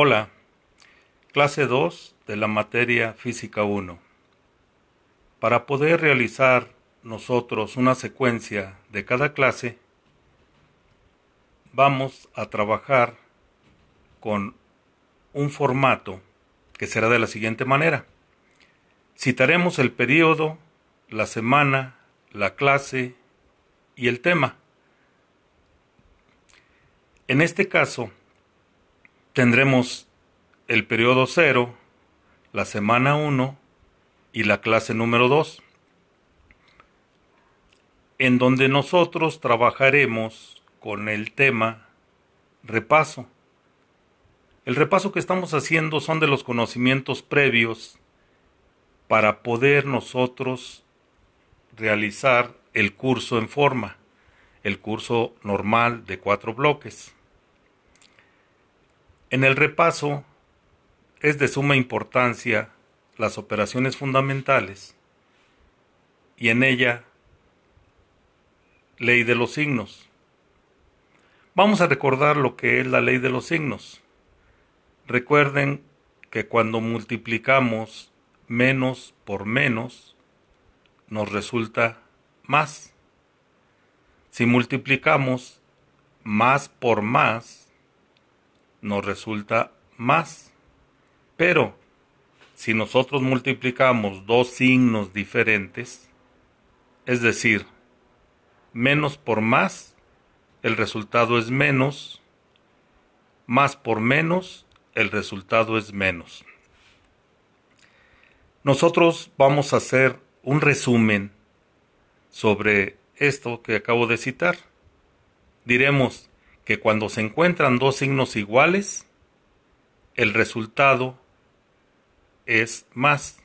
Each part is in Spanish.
Hola, clase 2 de la materia Física 1. Para poder realizar nosotros una secuencia de cada clase, vamos a trabajar con un formato que será de la siguiente manera. Citaremos el periodo, la semana, la clase y el tema. En este caso, tendremos el periodo 0, la semana 1 y la clase número 2, en donde nosotros trabajaremos con el tema repaso. El repaso que estamos haciendo son de los conocimientos previos para poder nosotros realizar el curso en forma, el curso normal de cuatro bloques. En el repaso es de suma importancia las operaciones fundamentales y en ella ley de los signos. Vamos a recordar lo que es la ley de los signos. Recuerden que cuando multiplicamos menos por menos, nos resulta más. Si multiplicamos más por más, nos resulta más. Pero si nosotros multiplicamos dos signos diferentes, es decir, menos por más, el resultado es menos, más por menos, el resultado es menos. Nosotros vamos a hacer un resumen sobre esto que acabo de citar. Diremos que cuando se encuentran dos signos iguales, el resultado es más.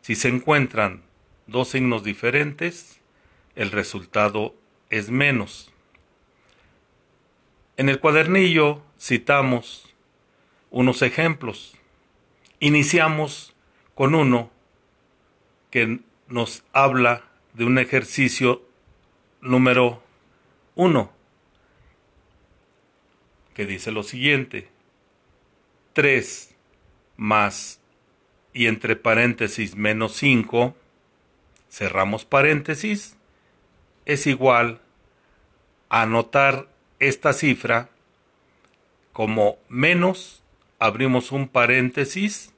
Si se encuentran dos signos diferentes, el resultado es menos. En el cuadernillo citamos unos ejemplos. Iniciamos con uno que nos habla de un ejercicio número uno, que dice lo siguiente. 3 más y entre paréntesis menos 5, cerramos paréntesis, es igual a anotar esta cifra como menos, abrimos un paréntesis,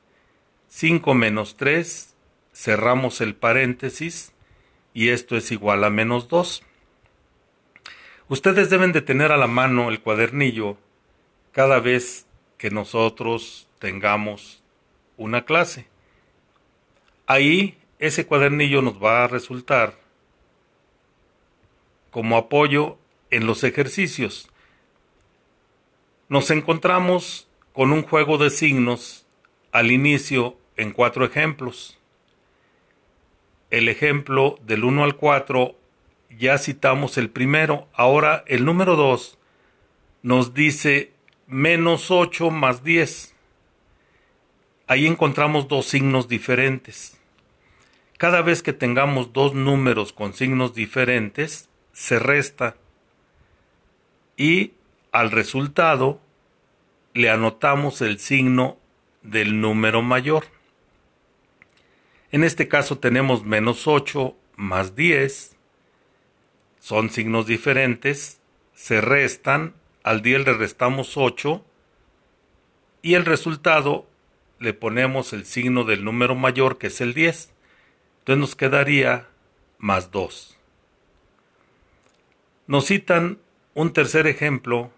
5 menos 3, cerramos el paréntesis y esto es igual a menos 2. Ustedes deben de tener a la mano el cuadernillo cada vez que nosotros tengamos una clase. Ahí ese cuadernillo nos va a resultar como apoyo en los ejercicios. Nos encontramos con un juego de signos al inicio en cuatro ejemplos. El ejemplo del 1 al 4 ya citamos el primero. Ahora el número 2 nos dice menos 8 más 10 ahí encontramos dos signos diferentes. Cada vez que tengamos dos números con signos diferentes, se resta y al resultado le anotamos el signo del número mayor. En este caso tenemos menos 8 más 10. Son signos diferentes. Se restan. Al 10 le restamos 8. Y el resultado le ponemos el signo del número mayor que es el 10. Entonces nos quedaría más 2. Nos citan un tercer ejemplo,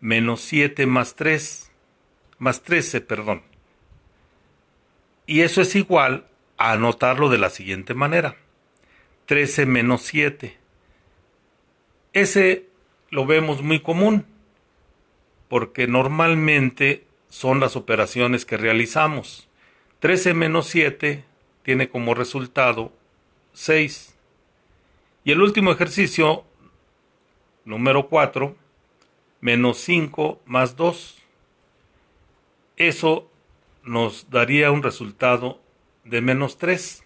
menos 7 más 3, más 13, perdón. Y eso es igual a anotarlo de la siguiente manera. 13 menos 7. Ese lo vemos muy común, porque normalmente son las operaciones que realizamos. 13 menos 7 tiene como resultado 6. Y el último ejercicio, número 4, menos 5 más 2. Eso nos daría un resultado de menos 3.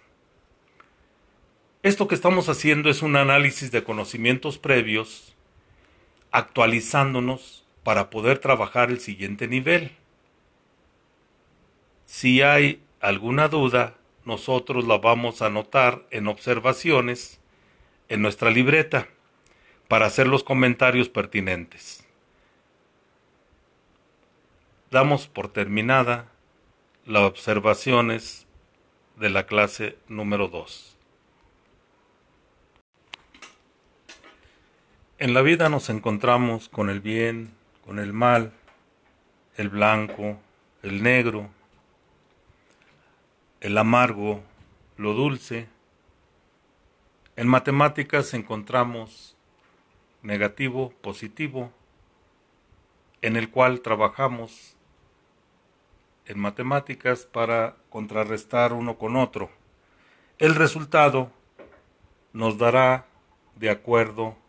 Esto que estamos haciendo es un análisis de conocimientos previos, actualizándonos para poder trabajar el siguiente nivel. Si hay alguna duda, nosotros la vamos a anotar en observaciones en nuestra libreta para hacer los comentarios pertinentes. Damos por terminada las observaciones de la clase número 2. En la vida nos encontramos con el bien, con el mal, el blanco, el negro, el amargo, lo dulce. En matemáticas encontramos negativo, positivo, en el cual trabajamos en matemáticas para contrarrestar uno con otro. El resultado nos dará de acuerdo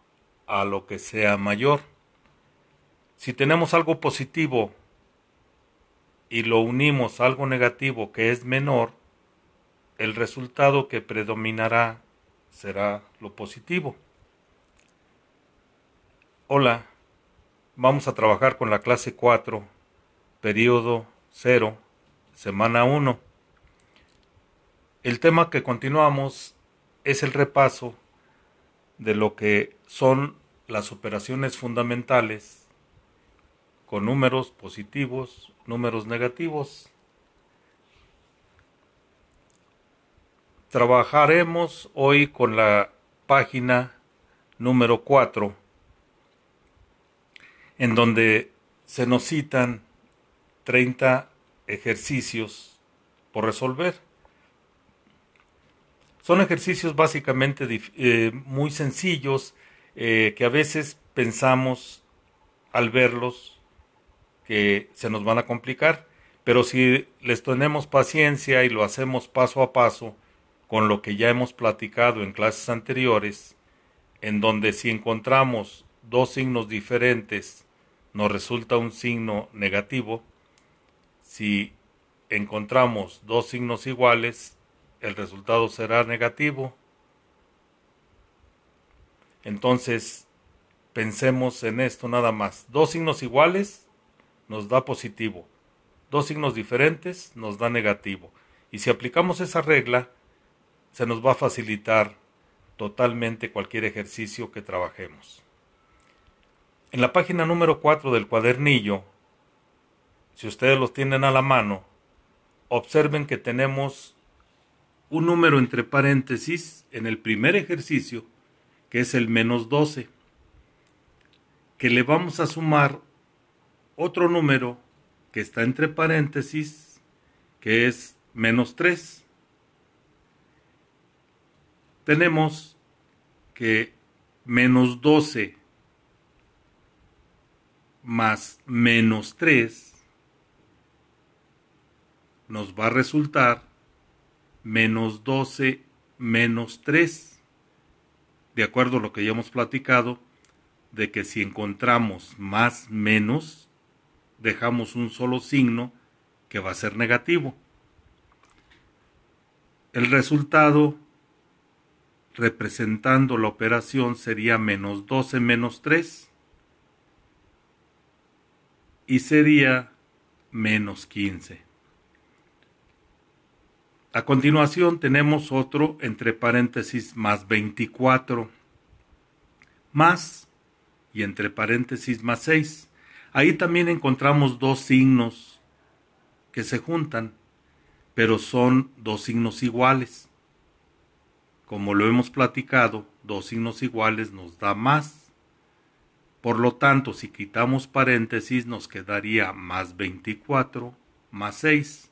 a lo que sea mayor. Si tenemos algo positivo y lo unimos a algo negativo que es menor, el resultado que predominará será lo positivo. Hola, vamos a trabajar con la clase 4, periodo 0, semana 1. El tema que continuamos es el repaso de lo que son las operaciones fundamentales con números positivos, números negativos Trabajaremos hoy con la página número 4, en donde se nos citan 30 ejercicios por resolver. Son ejercicios básicamente eh, muy sencillos eh, que a veces pensamos al verlos que se nos van a complicar, pero si les tenemos paciencia y lo hacemos paso a paso, con lo que ya hemos platicado en clases anteriores, en donde si encontramos dos signos diferentes nos resulta un signo negativo, si encontramos dos signos iguales, el resultado será negativo. Entonces, pensemos en esto nada más. Dos signos iguales nos da positivo. Dos signos diferentes nos da negativo. Y si aplicamos esa regla, se nos va a facilitar totalmente cualquier ejercicio que trabajemos. En la página número 4 del cuadernillo, si ustedes los tienen a la mano, observen que tenemos un número entre paréntesis en el primer ejercicio, que es el menos 12, que le vamos a sumar otro número que está entre paréntesis, que es menos 3 tenemos que menos 12 más menos 3 nos va a resultar menos 12 menos 3. De acuerdo a lo que ya hemos platicado, de que si encontramos más menos, dejamos un solo signo que va a ser negativo. El resultado representando la operación sería menos 12 menos 3 y sería menos 15. A continuación tenemos otro entre paréntesis más 24 más y entre paréntesis más 6. Ahí también encontramos dos signos que se juntan, pero son dos signos iguales. Como lo hemos platicado, dos signos iguales nos da más. Por lo tanto, si quitamos paréntesis nos quedaría más 24 más 6,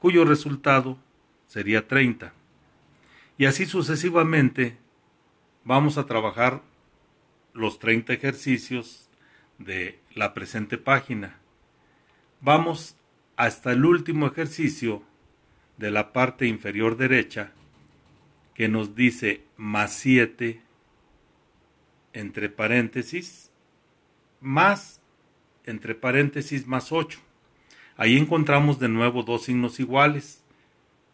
cuyo resultado sería 30. Y así sucesivamente vamos a trabajar los 30 ejercicios de la presente página. Vamos hasta el último ejercicio de la parte inferior derecha que nos dice más 7 entre paréntesis más entre paréntesis más 8. Ahí encontramos de nuevo dos signos iguales,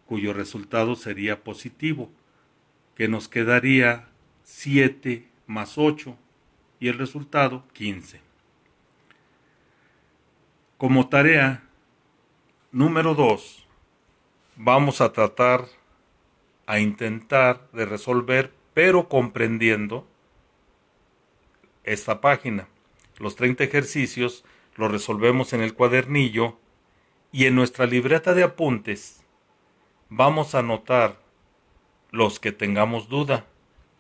cuyo resultado sería positivo, que nos quedaría 7 más 8 y el resultado 15. Como tarea, Número 2. Vamos a tratar, a intentar de resolver, pero comprendiendo esta página. Los 30 ejercicios los resolvemos en el cuadernillo y en nuestra libreta de apuntes vamos a anotar los que tengamos duda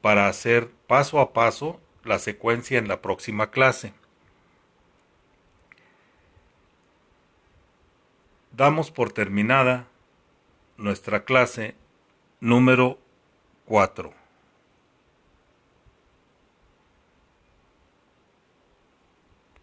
para hacer paso a paso la secuencia en la próxima clase. Damos por terminada nuestra clase número 4.